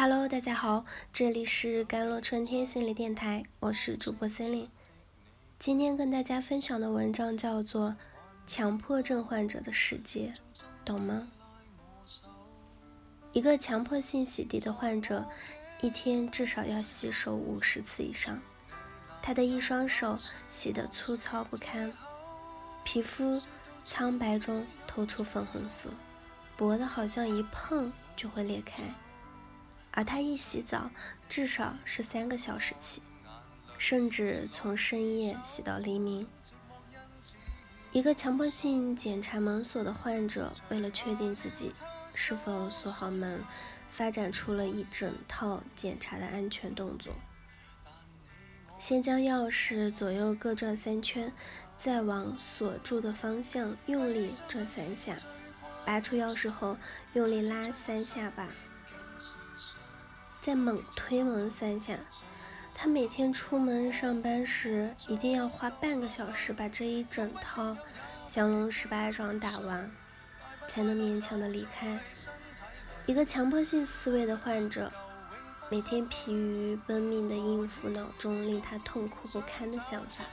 Hello，大家好，这里是甘露春天心理电台，我是主播森林。今天跟大家分享的文章叫做《强迫症患者的世界》，懂吗？一个强迫性洗涤的患者，一天至少要洗手五十次以上。他的一双手洗得粗糙不堪，皮肤苍白中透出粉红色，薄的好像一碰就会裂开。而他一洗澡，至少是三个小时起，甚至从深夜洗到黎明。一个强迫性检查门锁的患者，为了确定自己是否锁好门，发展出了一整套检查的安全动作：先将钥匙左右各转三圈，再往锁住的方向用力转三下，拔出钥匙后用力拉三下把。再猛推门三下。他每天出门上班时，一定要花半个小时把这一整套降龙十八掌打完，才能勉强的离开。一个强迫性思维的患者，每天疲于奔命的应付脑中令他痛苦不堪的想法，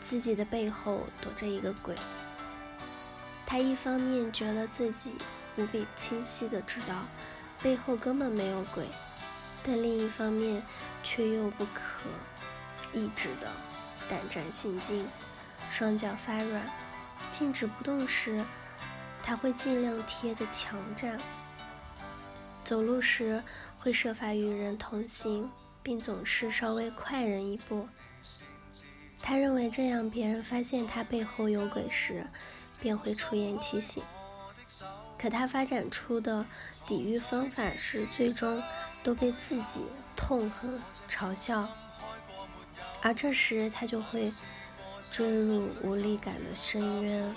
自己的背后躲着一个鬼。他一方面觉得自己无比清晰的知道。背后根本没有鬼，但另一方面却又不可抑制的胆战心惊，双脚发软，静止不动时，他会尽量贴着墙站；走路时会设法与人同行，并总是稍微快人一步。他认为这样别人发现他背后有鬼时，便会出言提醒。可他发展出的抵御方法是，最终都被自己痛恨、嘲笑，而这时他就会坠入无力感的深渊。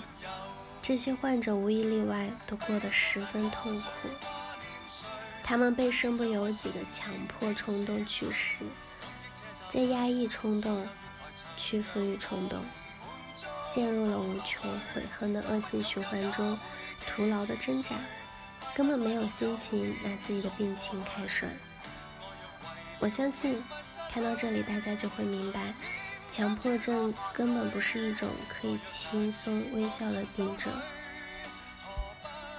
这些患者无一例外都过得十分痛苦，他们被身不由己的强迫冲动驱使，在压抑冲动、屈服于冲动，陷入了无穷悔恨的恶性循环中。徒劳的挣扎，根本没有心情拿自己的病情开涮。我相信，看到这里大家就会明白，强迫症根本不是一种可以轻松微笑的病症。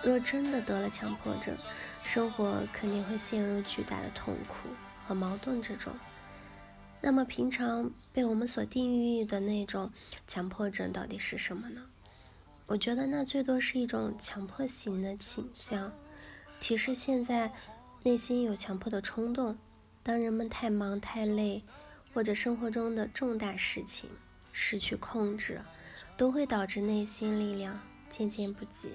若真的得了强迫症，生活肯定会陷入巨大的痛苦和矛盾之中。那么，平常被我们所定义的那种强迫症到底是什么呢？我觉得那最多是一种强迫型的倾向，提示现在内心有强迫的冲动。当人们太忙太累，或者生活中的重大事情失去控制，都会导致内心力量渐渐不济。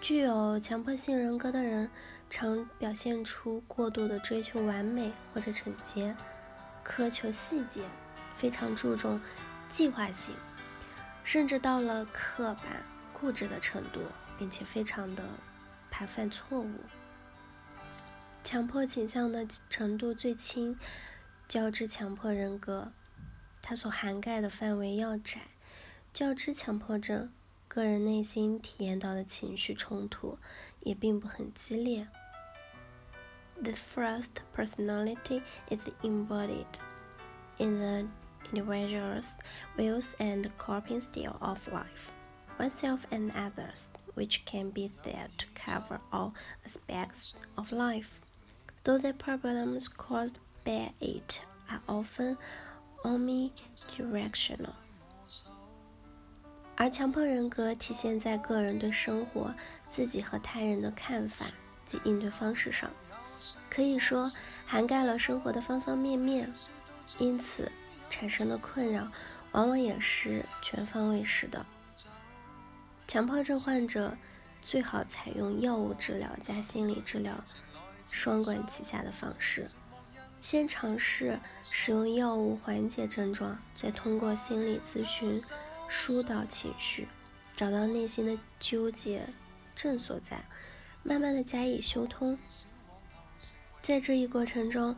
具有强迫性人格的人，常表现出过度的追求完美或者整洁，苛求细节，非常注重计划性。甚至到了刻板、固执的程度，并且非常的怕犯错误。强迫倾向的程度最轻，较之强迫人格，它所涵盖的范围要窄；较之强迫症，个人内心体验到的情绪冲突也并不很激烈。The first personality is embodied in the individuals' views and coping style of life, oneself and others, which can be said to cover all aspects of life, though the problems caused by it are often omnidirectional. 而强迫人格体现在个人对生活、自己和他人的看法及应对方式上，可以说涵盖了生活的方方面面。因此， 产生的困扰，往往也是全方位式的。强迫症患者最好采用药物治疗加心理治疗双管齐下的方式，先尝试使用药物缓解症状，再通过心理咨询疏导情绪，找到内心的纠结症所在，慢慢的加以修通。在这一过程中，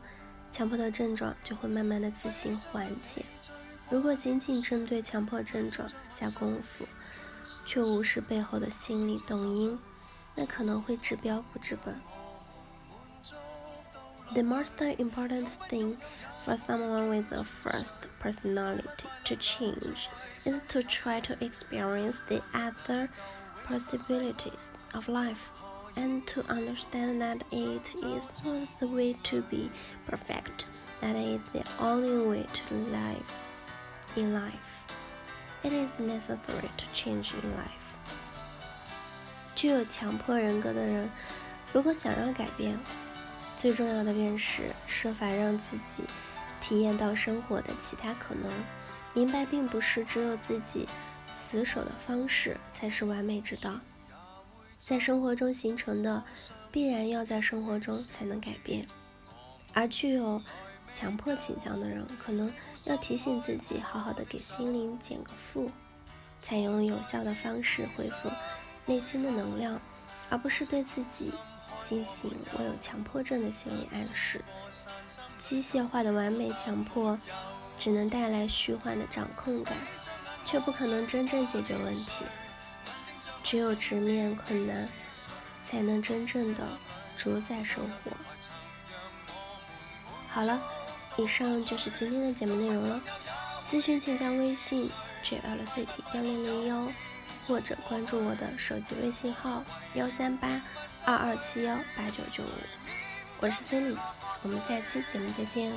强迫的症状就会慢慢的自行缓解。如果仅仅针对强迫症状下功夫，却无视背后的心理动因，那可能会治标不治本。The most important thing for someone with a first personality to change is to try to experience the other possibilities of life and to understand that it is not the way to be perfect, that is the only way to live in life. It is necessary to change in life. 具有强迫人格的人，如果想要改变，最重要的便是设法让自己体验到生活的其他可能，明白并不是只有自己死守的方式才是完美之道。 在生活中形成的，必然要在生活中才能改变。而具有强迫倾向的人，可能要提醒自己，好好的给心灵减个负，采用有效的方式恢复内心的能量，而不是对自己。进行我有强迫症的心理暗示，机械化的完美强迫只能带来虚幻的掌控感，却不可能真正解决问题。只有直面困难，才能真正的主宰生活。好了，以上就是今天的节目内容了。咨询请加微信 jlct 幺零零幺，或者关注我的手机微信号幺三八。二二七幺八九九五，我是 Cindy，我们下期节目再见。